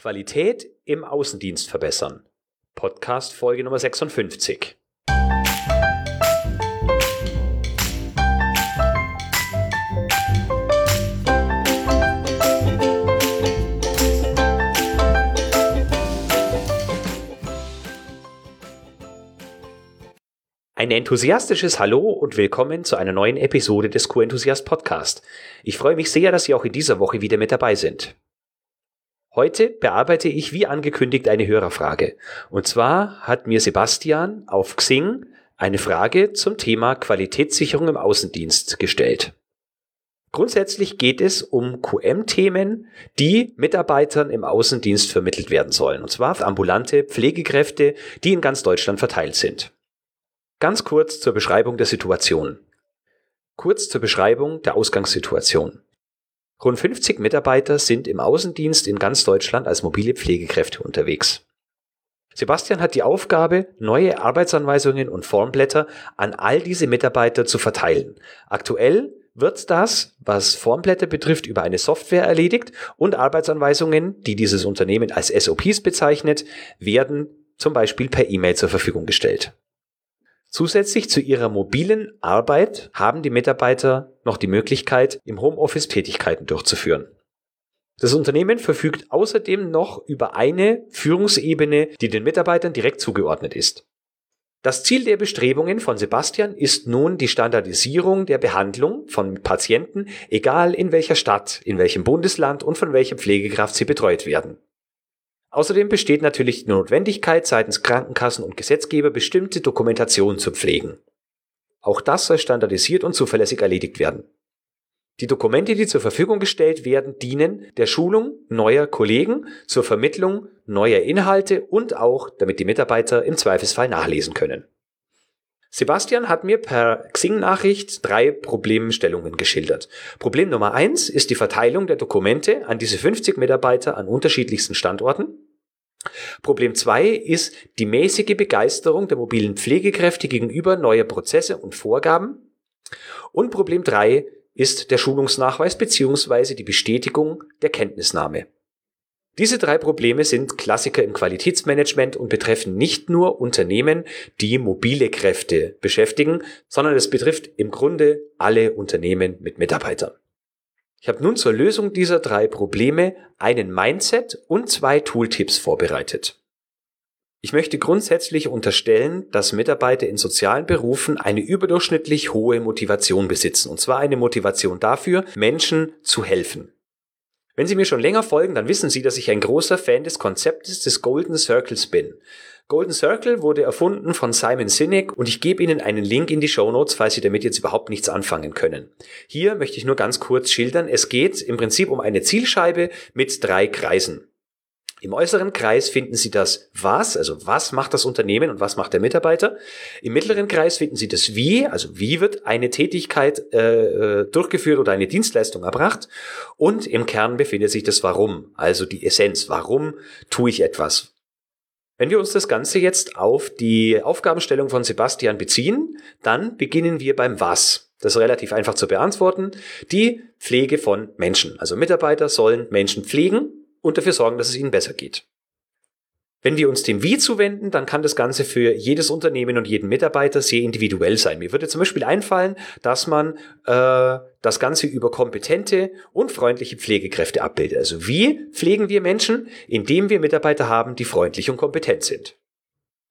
Qualität im Außendienst verbessern. Podcast Folge Nummer 56. Ein enthusiastisches Hallo und willkommen zu einer neuen Episode des Q-Enthusiast Podcast. Ich freue mich sehr, dass Sie auch in dieser Woche wieder mit dabei sind. Heute bearbeite ich wie angekündigt eine Hörerfrage. Und zwar hat mir Sebastian auf Xing eine Frage zum Thema Qualitätssicherung im Außendienst gestellt. Grundsätzlich geht es um QM-Themen, die Mitarbeitern im Außendienst vermittelt werden sollen. Und zwar ambulante Pflegekräfte, die in ganz Deutschland verteilt sind. Ganz kurz zur Beschreibung der Situation. Kurz zur Beschreibung der Ausgangssituation. Rund 50 Mitarbeiter sind im Außendienst in ganz Deutschland als mobile Pflegekräfte unterwegs. Sebastian hat die Aufgabe, neue Arbeitsanweisungen und Formblätter an all diese Mitarbeiter zu verteilen. Aktuell wird das, was Formblätter betrifft, über eine Software erledigt und Arbeitsanweisungen, die dieses Unternehmen als SOPs bezeichnet, werden zum Beispiel per E-Mail zur Verfügung gestellt. Zusätzlich zu ihrer mobilen Arbeit haben die Mitarbeiter noch die Möglichkeit, im Homeoffice Tätigkeiten durchzuführen. Das Unternehmen verfügt außerdem noch über eine Führungsebene, die den Mitarbeitern direkt zugeordnet ist. Das Ziel der Bestrebungen von Sebastian ist nun die Standardisierung der Behandlung von Patienten, egal in welcher Stadt, in welchem Bundesland und von welcher Pflegekraft sie betreut werden. Außerdem besteht natürlich die Notwendigkeit, seitens Krankenkassen und Gesetzgeber bestimmte Dokumentationen zu pflegen. Auch das soll standardisiert und zuverlässig erledigt werden. Die Dokumente, die zur Verfügung gestellt werden, dienen der Schulung neuer Kollegen, zur Vermittlung neuer Inhalte und auch, damit die Mitarbeiter im Zweifelsfall nachlesen können. Sebastian hat mir per Xing-Nachricht drei Problemstellungen geschildert. Problem Nummer eins ist die Verteilung der Dokumente an diese 50 Mitarbeiter an unterschiedlichsten Standorten. Problem zwei ist die mäßige Begeisterung der mobilen Pflegekräfte gegenüber neuer Prozesse und Vorgaben. Und Problem drei ist der Schulungsnachweis beziehungsweise die Bestätigung der Kenntnisnahme. Diese drei Probleme sind Klassiker im Qualitätsmanagement und betreffen nicht nur Unternehmen, die mobile Kräfte beschäftigen, sondern es betrifft im Grunde alle Unternehmen mit Mitarbeitern. Ich habe nun zur Lösung dieser drei Probleme einen Mindset und zwei Tooltips vorbereitet. Ich möchte grundsätzlich unterstellen, dass Mitarbeiter in sozialen Berufen eine überdurchschnittlich hohe Motivation besitzen, und zwar eine Motivation dafür, Menschen zu helfen. Wenn Sie mir schon länger folgen, dann wissen Sie, dass ich ein großer Fan des Konzeptes des Golden Circles bin. Golden Circle wurde erfunden von Simon Sinek und ich gebe Ihnen einen Link in die Show Notes, falls Sie damit jetzt überhaupt nichts anfangen können. Hier möchte ich nur ganz kurz schildern, es geht im Prinzip um eine Zielscheibe mit drei Kreisen. Im äußeren Kreis finden Sie das Was, also was macht das Unternehmen und was macht der Mitarbeiter. Im mittleren Kreis finden Sie das Wie, also wie wird eine Tätigkeit äh, äh, durchgeführt oder eine Dienstleistung erbracht. Und im Kern befindet sich das Warum, also die Essenz. Warum tue ich etwas? Wenn wir uns das Ganze jetzt auf die Aufgabenstellung von Sebastian beziehen, dann beginnen wir beim Was. Das ist relativ einfach zu beantworten. Die Pflege von Menschen. Also Mitarbeiter sollen Menschen pflegen und dafür sorgen, dass es ihnen besser geht. Wenn wir uns dem Wie zuwenden, dann kann das Ganze für jedes Unternehmen und jeden Mitarbeiter sehr individuell sein. Mir würde zum Beispiel einfallen, dass man äh, das Ganze über kompetente und freundliche Pflegekräfte abbildet. Also wie pflegen wir Menschen? Indem wir Mitarbeiter haben, die freundlich und kompetent sind.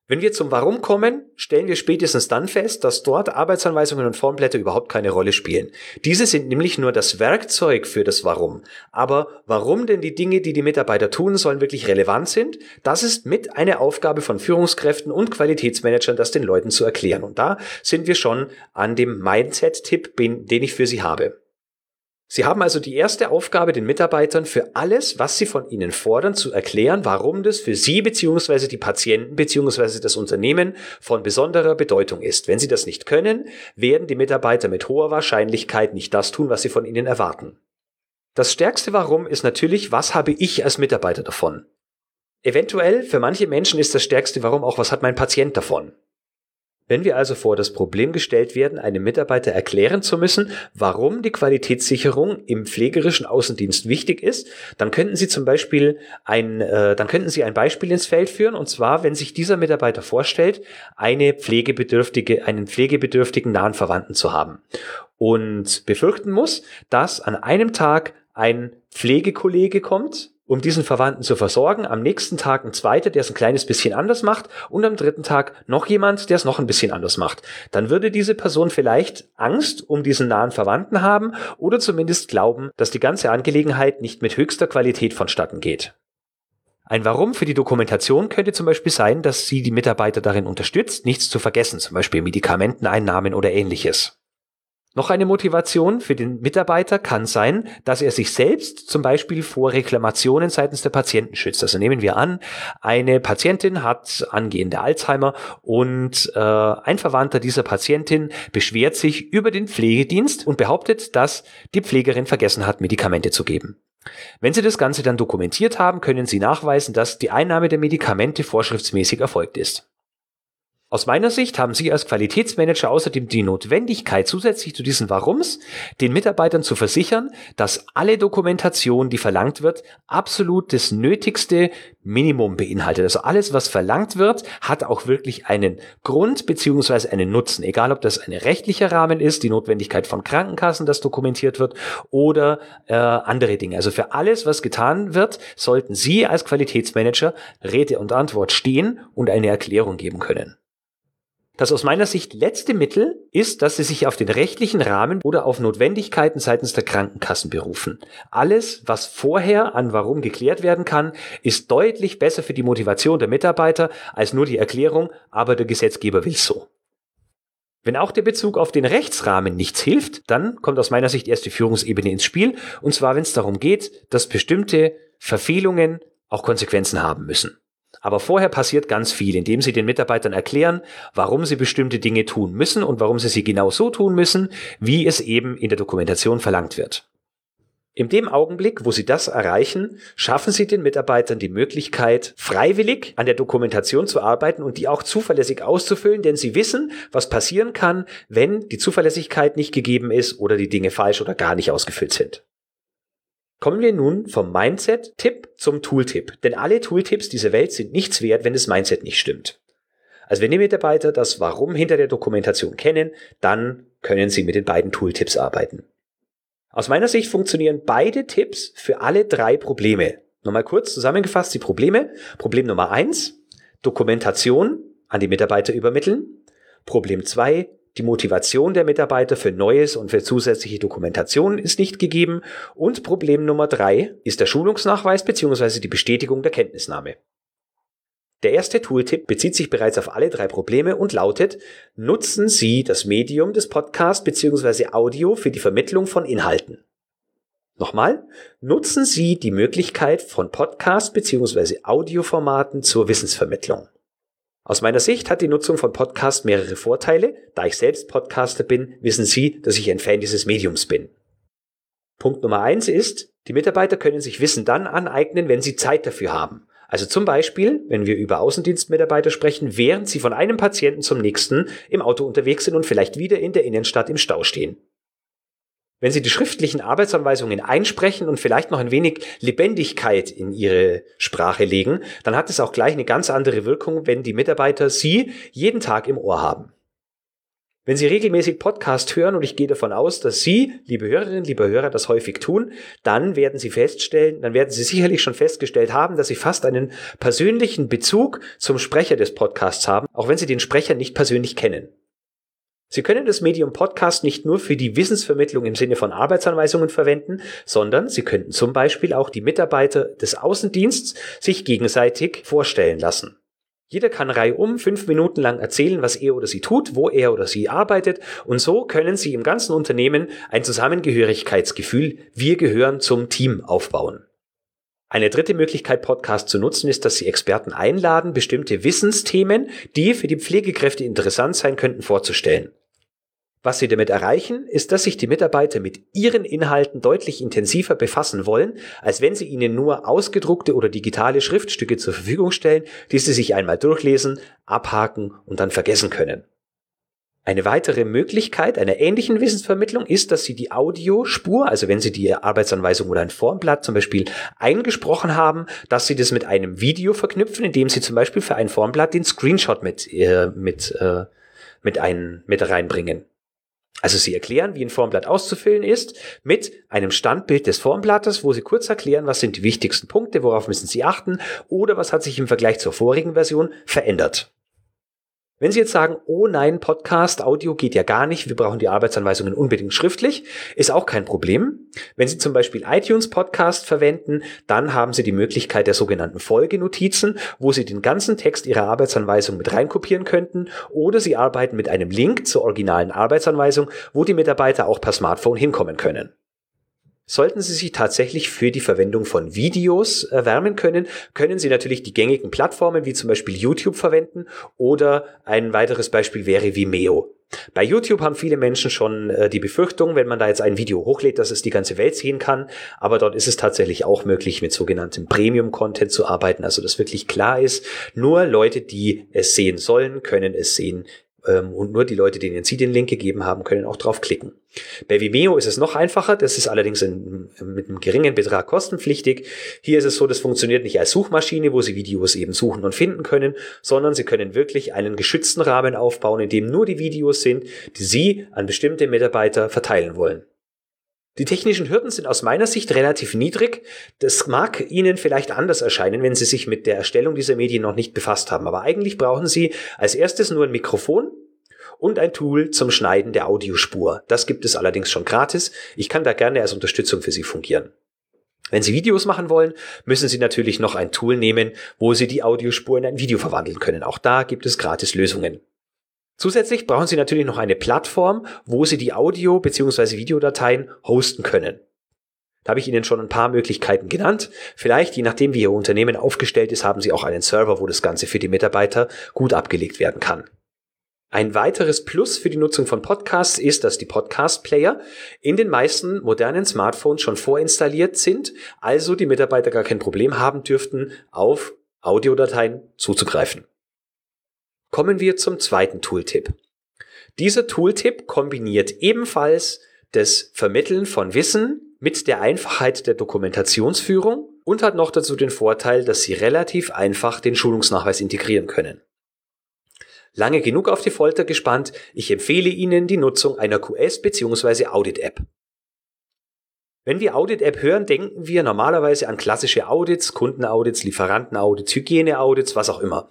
Wenn wir zum Warum kommen, stellen wir spätestens dann fest, dass dort Arbeitsanweisungen und Formblätter überhaupt keine Rolle spielen. Diese sind nämlich nur das Werkzeug für das Warum. Aber warum denn die Dinge, die die Mitarbeiter tun sollen, wirklich relevant sind, das ist mit eine Aufgabe von Führungskräften und Qualitätsmanagern, das den Leuten zu erklären. Und da sind wir schon an dem Mindset-Tipp, den ich für Sie habe. Sie haben also die erste Aufgabe, den Mitarbeitern für alles, was sie von ihnen fordern, zu erklären, warum das für sie bzw. die Patienten bzw. das Unternehmen von besonderer Bedeutung ist. Wenn sie das nicht können, werden die Mitarbeiter mit hoher Wahrscheinlichkeit nicht das tun, was sie von ihnen erwarten. Das stärkste Warum ist natürlich, was habe ich als Mitarbeiter davon? Eventuell für manche Menschen ist das stärkste Warum auch, was hat mein Patient davon? Wenn wir also vor das Problem gestellt werden, einem Mitarbeiter erklären zu müssen, warum die Qualitätssicherung im pflegerischen Außendienst wichtig ist, dann könnten Sie zum Beispiel ein, äh, dann könnten Sie ein Beispiel ins Feld führen, und zwar, wenn sich dieser Mitarbeiter vorstellt, eine pflegebedürftige, einen pflegebedürftigen nahen Verwandten zu haben und befürchten muss, dass an einem Tag ein Pflegekollege kommt, um diesen Verwandten zu versorgen. Am nächsten Tag ein zweiter, der es ein kleines bisschen anders macht. Und am dritten Tag noch jemand, der es noch ein bisschen anders macht. Dann würde diese Person vielleicht Angst um diesen nahen Verwandten haben oder zumindest glauben, dass die ganze Angelegenheit nicht mit höchster Qualität vonstatten geht. Ein Warum für die Dokumentation könnte zum Beispiel sein, dass sie die Mitarbeiter darin unterstützt, nichts zu vergessen, zum Beispiel Medikamenteneinnahmen oder ähnliches. Noch eine Motivation für den Mitarbeiter kann sein, dass er sich selbst zum Beispiel vor Reklamationen seitens der Patienten schützt. Also nehmen wir an, eine Patientin hat angehende Alzheimer und äh, ein Verwandter dieser Patientin beschwert sich über den Pflegedienst und behauptet, dass die Pflegerin vergessen hat, Medikamente zu geben. Wenn Sie das Ganze dann dokumentiert haben, können Sie nachweisen, dass die Einnahme der Medikamente vorschriftsmäßig erfolgt ist. Aus meiner Sicht haben Sie als Qualitätsmanager außerdem die Notwendigkeit, zusätzlich zu diesen Warums, den Mitarbeitern zu versichern, dass alle Dokumentation, die verlangt wird, absolut das nötigste Minimum beinhaltet. Also alles, was verlangt wird, hat auch wirklich einen Grund beziehungsweise einen Nutzen. Egal, ob das ein rechtlicher Rahmen ist, die Notwendigkeit von Krankenkassen, das dokumentiert wird, oder äh, andere Dinge. Also für alles, was getan wird, sollten Sie als Qualitätsmanager Rede und Antwort stehen und eine Erklärung geben können. Das aus meiner Sicht letzte Mittel ist, dass sie sich auf den rechtlichen Rahmen oder auf Notwendigkeiten seitens der Krankenkassen berufen. Alles, was vorher an warum geklärt werden kann, ist deutlich besser für die Motivation der Mitarbeiter als nur die Erklärung, aber der Gesetzgeber will so. Wenn auch der Bezug auf den Rechtsrahmen nichts hilft, dann kommt aus meiner Sicht erst die Führungsebene ins Spiel, und zwar wenn es darum geht, dass bestimmte Verfehlungen auch Konsequenzen haben müssen. Aber vorher passiert ganz viel, indem Sie den Mitarbeitern erklären, warum sie bestimmte Dinge tun müssen und warum sie sie genau so tun müssen, wie es eben in der Dokumentation verlangt wird. In dem Augenblick, wo Sie das erreichen, schaffen Sie den Mitarbeitern die Möglichkeit, freiwillig an der Dokumentation zu arbeiten und die auch zuverlässig auszufüllen, denn sie wissen, was passieren kann, wenn die Zuverlässigkeit nicht gegeben ist oder die Dinge falsch oder gar nicht ausgefüllt sind. Kommen wir nun vom Mindset-Tipp zum Tooltip. Denn alle Tooltips dieser Welt sind nichts wert, wenn das Mindset nicht stimmt. Also wenn die Mitarbeiter das Warum hinter der Dokumentation kennen, dann können sie mit den beiden Tooltips arbeiten. Aus meiner Sicht funktionieren beide Tipps für alle drei Probleme. Nochmal kurz zusammengefasst die Probleme. Problem Nummer eins: Dokumentation an die Mitarbeiter übermitteln. Problem zwei: die Motivation der Mitarbeiter für Neues und für zusätzliche Dokumentation ist nicht gegeben. Und Problem Nummer drei ist der Schulungsnachweis bzw. die Bestätigung der Kenntnisnahme. Der erste Tooltip bezieht sich bereits auf alle drei Probleme und lautet, nutzen Sie das Medium des Podcasts bzw. Audio für die Vermittlung von Inhalten. Nochmal, nutzen Sie die Möglichkeit von Podcast bzw. Audioformaten zur Wissensvermittlung. Aus meiner Sicht hat die Nutzung von Podcast mehrere Vorteile. Da ich selbst Podcaster bin, wissen Sie, dass ich ein Fan dieses Mediums bin. Punkt Nummer eins ist, die Mitarbeiter können sich Wissen dann aneignen, wenn sie Zeit dafür haben. Also zum Beispiel, wenn wir über Außendienstmitarbeiter sprechen, während sie von einem Patienten zum nächsten im Auto unterwegs sind und vielleicht wieder in der Innenstadt im Stau stehen. Wenn Sie die schriftlichen Arbeitsanweisungen einsprechen und vielleicht noch ein wenig Lebendigkeit in Ihre Sprache legen, dann hat es auch gleich eine ganz andere Wirkung, wenn die Mitarbeiter Sie jeden Tag im Ohr haben. Wenn Sie regelmäßig Podcast hören, und ich gehe davon aus, dass Sie, liebe Hörerinnen, liebe Hörer, das häufig tun, dann werden Sie feststellen, dann werden Sie sicherlich schon festgestellt haben, dass Sie fast einen persönlichen Bezug zum Sprecher des Podcasts haben, auch wenn Sie den Sprecher nicht persönlich kennen. Sie können das Medium Podcast nicht nur für die Wissensvermittlung im Sinne von Arbeitsanweisungen verwenden, sondern Sie könnten zum Beispiel auch die Mitarbeiter des Außendienstes sich gegenseitig vorstellen lassen. Jeder kann reihum fünf Minuten lang erzählen, was er oder sie tut, wo er oder sie arbeitet und so können Sie im ganzen Unternehmen ein Zusammengehörigkeitsgefühl, wir gehören zum Team aufbauen. Eine dritte Möglichkeit, Podcast zu nutzen, ist, dass Sie Experten einladen, bestimmte Wissensthemen, die für die Pflegekräfte interessant sein könnten, vorzustellen. Was Sie damit erreichen, ist, dass sich die Mitarbeiter mit ihren Inhalten deutlich intensiver befassen wollen, als wenn Sie ihnen nur ausgedruckte oder digitale Schriftstücke zur Verfügung stellen, die Sie sich einmal durchlesen, abhaken und dann vergessen können. Eine weitere Möglichkeit einer ähnlichen Wissensvermittlung ist, dass Sie die Audiospur, also wenn Sie die Arbeitsanweisung oder ein Formblatt zum Beispiel eingesprochen haben, dass Sie das mit einem Video verknüpfen, indem Sie zum Beispiel für ein Formblatt den Screenshot mit, äh, mit, äh, mit, ein, mit reinbringen. Also Sie erklären, wie ein Formblatt auszufüllen ist, mit einem Standbild des Formblattes, wo Sie kurz erklären, was sind die wichtigsten Punkte, worauf müssen Sie achten oder was hat sich im Vergleich zur vorigen Version verändert. Wenn Sie jetzt sagen, oh nein, Podcast, Audio geht ja gar nicht, wir brauchen die Arbeitsanweisungen unbedingt schriftlich, ist auch kein Problem. Wenn Sie zum Beispiel iTunes Podcast verwenden, dann haben Sie die Möglichkeit der sogenannten Folgenotizen, wo Sie den ganzen Text Ihrer Arbeitsanweisung mit reinkopieren könnten oder Sie arbeiten mit einem Link zur originalen Arbeitsanweisung, wo die Mitarbeiter auch per Smartphone hinkommen können. Sollten Sie sich tatsächlich für die Verwendung von Videos erwärmen können, können Sie natürlich die gängigen Plattformen wie zum Beispiel YouTube verwenden oder ein weiteres Beispiel wäre Vimeo. Bei YouTube haben viele Menschen schon äh, die Befürchtung, wenn man da jetzt ein Video hochlädt, dass es die ganze Welt sehen kann. Aber dort ist es tatsächlich auch möglich, mit sogenanntem Premium-Content zu arbeiten. Also dass wirklich klar ist, nur Leute, die es sehen sollen, können es sehen. Ähm, und nur die Leute, denen Sie den Link gegeben haben, können auch draufklicken. Bei Vimeo ist es noch einfacher, das ist allerdings in, mit einem geringen Betrag kostenpflichtig. Hier ist es so, das funktioniert nicht als Suchmaschine, wo Sie Videos eben suchen und finden können, sondern Sie können wirklich einen geschützten Rahmen aufbauen, in dem nur die Videos sind, die Sie an bestimmte Mitarbeiter verteilen wollen. Die technischen Hürden sind aus meiner Sicht relativ niedrig. Das mag Ihnen vielleicht anders erscheinen, wenn Sie sich mit der Erstellung dieser Medien noch nicht befasst haben. Aber eigentlich brauchen Sie als erstes nur ein Mikrofon und ein Tool zum Schneiden der Audiospur. Das gibt es allerdings schon gratis. Ich kann da gerne als Unterstützung für Sie fungieren. Wenn Sie Videos machen wollen, müssen Sie natürlich noch ein Tool nehmen, wo Sie die Audiospur in ein Video verwandeln können. Auch da gibt es gratis Lösungen. Zusätzlich brauchen Sie natürlich noch eine Plattform, wo Sie die Audio- bzw. Videodateien hosten können. Da habe ich Ihnen schon ein paar Möglichkeiten genannt. Vielleicht, je nachdem, wie Ihr Unternehmen aufgestellt ist, haben Sie auch einen Server, wo das Ganze für die Mitarbeiter gut abgelegt werden kann. Ein weiteres Plus für die Nutzung von Podcasts ist, dass die Podcast-Player in den meisten modernen Smartphones schon vorinstalliert sind, also die Mitarbeiter gar kein Problem haben dürften, auf Audiodateien zuzugreifen. Kommen wir zum zweiten Tooltip. Dieser Tooltip kombiniert ebenfalls das Vermitteln von Wissen mit der Einfachheit der Dokumentationsführung und hat noch dazu den Vorteil, dass Sie relativ einfach den Schulungsnachweis integrieren können. Lange genug auf die Folter gespannt, ich empfehle Ihnen die Nutzung einer QS bzw. Audit-App. Wenn wir Audit-App hören, denken wir normalerweise an klassische Audits, Kundenaudits, Lieferantenaudits, Hygieneaudits, was auch immer.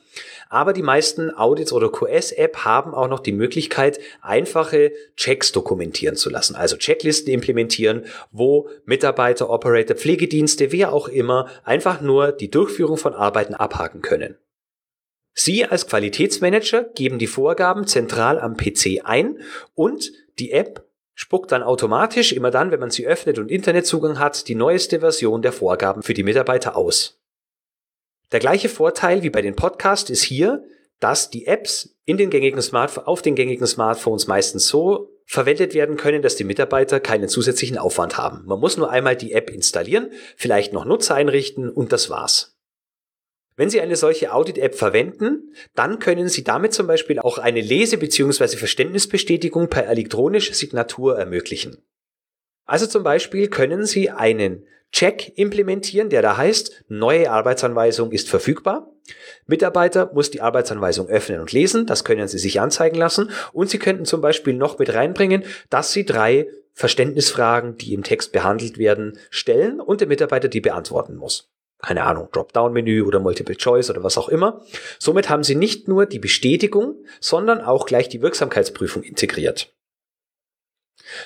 Aber die meisten Audits oder QS-App haben auch noch die Möglichkeit, einfache Checks dokumentieren zu lassen. Also Checklisten implementieren, wo Mitarbeiter, Operator, Pflegedienste, wer auch immer, einfach nur die Durchführung von Arbeiten abhaken können. Sie als Qualitätsmanager geben die Vorgaben zentral am PC ein und die App spuckt dann automatisch immer dann, wenn man sie öffnet und Internetzugang hat, die neueste Version der Vorgaben für die Mitarbeiter aus. Der gleiche Vorteil wie bei den Podcasts ist hier, dass die Apps in den gängigen Smartph auf den gängigen Smartphones meistens so verwendet werden können, dass die Mitarbeiter keinen zusätzlichen Aufwand haben. Man muss nur einmal die App installieren, vielleicht noch Nutzer einrichten und das war's. Wenn Sie eine solche Audit-App verwenden, dann können Sie damit zum Beispiel auch eine Lese- bzw. Verständnisbestätigung per elektronische Signatur ermöglichen. Also zum Beispiel können Sie einen Check implementieren, der da heißt, neue Arbeitsanweisung ist verfügbar. Mitarbeiter muss die Arbeitsanweisung öffnen und lesen, das können Sie sich anzeigen lassen und Sie könnten zum Beispiel noch mit reinbringen, dass Sie drei Verständnisfragen, die im Text behandelt werden, stellen und der Mitarbeiter die beantworten muss keine Ahnung, Dropdown-Menü oder Multiple Choice oder was auch immer. Somit haben Sie nicht nur die Bestätigung, sondern auch gleich die Wirksamkeitsprüfung integriert.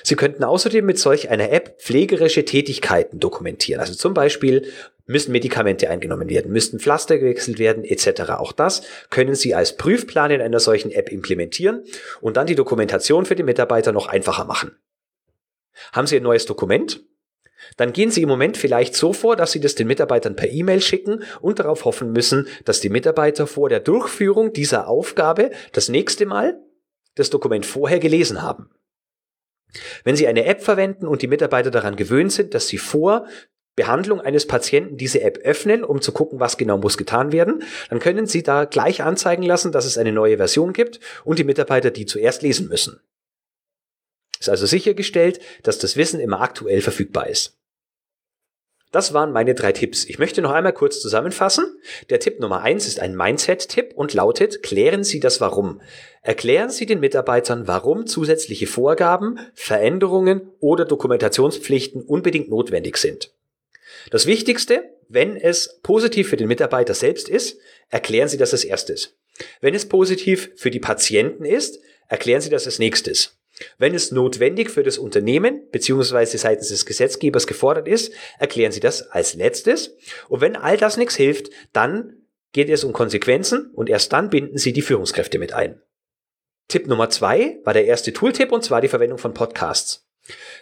Sie könnten außerdem mit solch einer App pflegerische Tätigkeiten dokumentieren. Also zum Beispiel müssen Medikamente eingenommen werden, müssten Pflaster gewechselt werden, etc. Auch das können Sie als Prüfplan in einer solchen App implementieren und dann die Dokumentation für die Mitarbeiter noch einfacher machen. Haben Sie ein neues Dokument? Dann gehen Sie im Moment vielleicht so vor, dass Sie das den Mitarbeitern per E-Mail schicken und darauf hoffen müssen, dass die Mitarbeiter vor der Durchführung dieser Aufgabe das nächste Mal das Dokument vorher gelesen haben. Wenn Sie eine App verwenden und die Mitarbeiter daran gewöhnt sind, dass sie vor Behandlung eines Patienten diese App öffnen, um zu gucken, was genau muss getan werden, dann können Sie da gleich anzeigen lassen, dass es eine neue Version gibt und die Mitarbeiter die zuerst lesen müssen. Ist also sichergestellt, dass das Wissen immer aktuell verfügbar ist. Das waren meine drei Tipps. Ich möchte noch einmal kurz zusammenfassen. Der Tipp Nummer eins ist ein Mindset-Tipp und lautet, klären Sie das Warum. Erklären Sie den Mitarbeitern, warum zusätzliche Vorgaben, Veränderungen oder Dokumentationspflichten unbedingt notwendig sind. Das Wichtigste, wenn es positiv für den Mitarbeiter selbst ist, erklären Sie das als erstes. Wenn es positiv für die Patienten ist, erklären Sie das als nächstes. Wenn es notwendig für das Unternehmen bzw. seitens des Gesetzgebers gefordert ist, erklären Sie das als letztes. Und wenn all das nichts hilft, dann geht es um Konsequenzen und erst dann binden Sie die Führungskräfte mit ein. Tipp Nummer zwei war der erste Tooltip und zwar die Verwendung von Podcasts.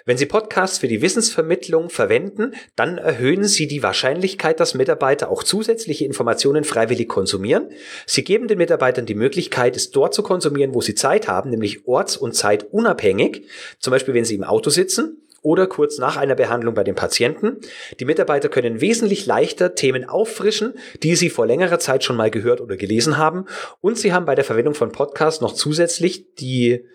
Wenn Sie Podcasts für die Wissensvermittlung verwenden, dann erhöhen Sie die Wahrscheinlichkeit, dass Mitarbeiter auch zusätzliche Informationen freiwillig konsumieren. Sie geben den Mitarbeitern die Möglichkeit, es dort zu konsumieren, wo sie Zeit haben, nämlich orts- und zeitunabhängig. Zum Beispiel, wenn sie im Auto sitzen oder kurz nach einer Behandlung bei den Patienten. Die Mitarbeiter können wesentlich leichter Themen auffrischen, die sie vor längerer Zeit schon mal gehört oder gelesen haben. Und sie haben bei der Verwendung von Podcasts noch zusätzlich die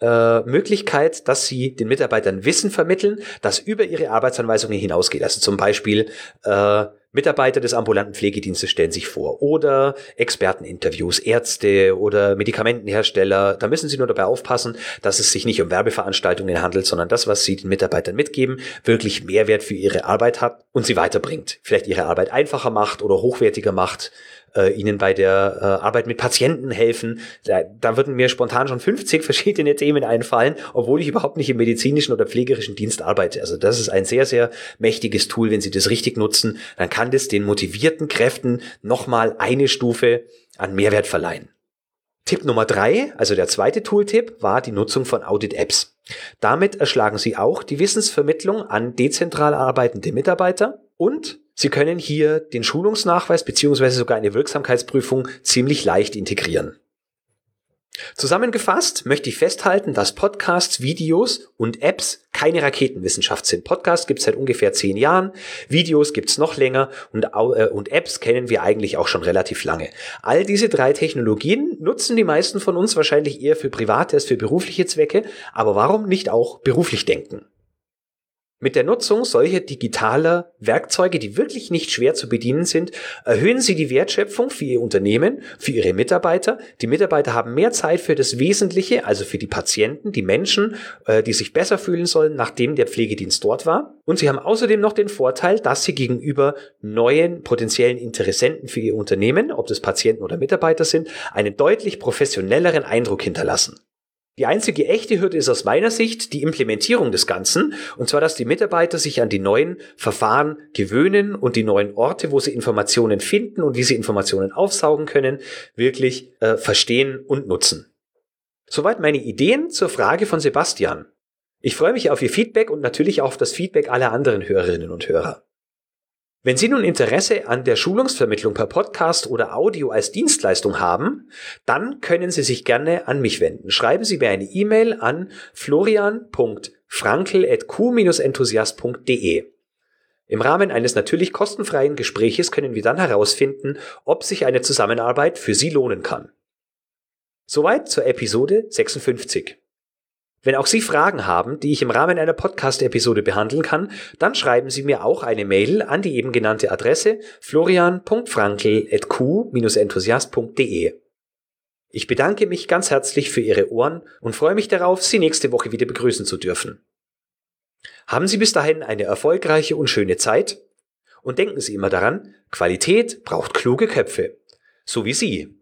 äh, Möglichkeit, dass sie den Mitarbeitern Wissen vermitteln, das über ihre Arbeitsanweisungen hinausgeht. Also zum Beispiel äh, Mitarbeiter des ambulanten Pflegedienstes stellen sich vor oder Experteninterviews, Ärzte oder Medikamentenhersteller. Da müssen Sie nur dabei aufpassen, dass es sich nicht um Werbeveranstaltungen handelt, sondern das, was Sie den Mitarbeitern mitgeben, wirklich Mehrwert für ihre Arbeit hat und sie weiterbringt. Vielleicht ihre Arbeit einfacher macht oder hochwertiger macht äh, ihnen bei der äh, Arbeit mit Patienten helfen. Da, da würden mir spontan schon 50 verschiedene Themen einfallen, obwohl ich überhaupt nicht im medizinischen oder pflegerischen Dienst arbeite. Also das ist ein sehr, sehr mächtiges Tool. Wenn Sie das richtig nutzen, dann kann das den motivierten Kräften nochmal eine Stufe an Mehrwert verleihen. Tipp Nummer drei, also der zweite Tooltip, war die Nutzung von Audit-Apps. Damit erschlagen Sie auch die Wissensvermittlung an dezentral arbeitende Mitarbeiter und Sie können hier den Schulungsnachweis beziehungsweise sogar eine Wirksamkeitsprüfung ziemlich leicht integrieren. Zusammengefasst möchte ich festhalten, dass Podcasts, Videos und Apps keine Raketenwissenschaft sind. Podcasts gibt es seit ungefähr zehn Jahren, Videos gibt es noch länger und, äh, und Apps kennen wir eigentlich auch schon relativ lange. All diese drei Technologien nutzen die meisten von uns wahrscheinlich eher für private als für berufliche Zwecke, aber warum nicht auch beruflich denken? Mit der Nutzung solcher digitaler Werkzeuge, die wirklich nicht schwer zu bedienen sind, erhöhen Sie die Wertschöpfung für Ihr Unternehmen, für Ihre Mitarbeiter. Die Mitarbeiter haben mehr Zeit für das Wesentliche, also für die Patienten, die Menschen, äh, die sich besser fühlen sollen, nachdem der Pflegedienst dort war. Und Sie haben außerdem noch den Vorteil, dass Sie gegenüber neuen potenziellen Interessenten für Ihr Unternehmen, ob das Patienten oder Mitarbeiter sind, einen deutlich professionelleren Eindruck hinterlassen. Die einzige echte Hürde ist aus meiner Sicht die Implementierung des Ganzen, und zwar, dass die Mitarbeiter sich an die neuen Verfahren gewöhnen und die neuen Orte, wo sie Informationen finden und wie sie Informationen aufsaugen können, wirklich äh, verstehen und nutzen. Soweit meine Ideen zur Frage von Sebastian. Ich freue mich auf Ihr Feedback und natürlich auch auf das Feedback aller anderen Hörerinnen und Hörer. Wenn Sie nun Interesse an der Schulungsvermittlung per Podcast oder Audio als Dienstleistung haben, dann können Sie sich gerne an mich wenden. Schreiben Sie mir eine E-Mail an florian.frankel.q-enthusiast.de. Im Rahmen eines natürlich kostenfreien Gespräches können wir dann herausfinden, ob sich eine Zusammenarbeit für Sie lohnen kann. Soweit zur Episode 56. Wenn auch Sie Fragen haben, die ich im Rahmen einer Podcast-Episode behandeln kann, dann schreiben Sie mir auch eine Mail an die eben genannte Adresse florian.frankel.q-enthusiast.de. Ich bedanke mich ganz herzlich für Ihre Ohren und freue mich darauf, Sie nächste Woche wieder begrüßen zu dürfen. Haben Sie bis dahin eine erfolgreiche und schöne Zeit? Und denken Sie immer daran, Qualität braucht kluge Köpfe. So wie Sie.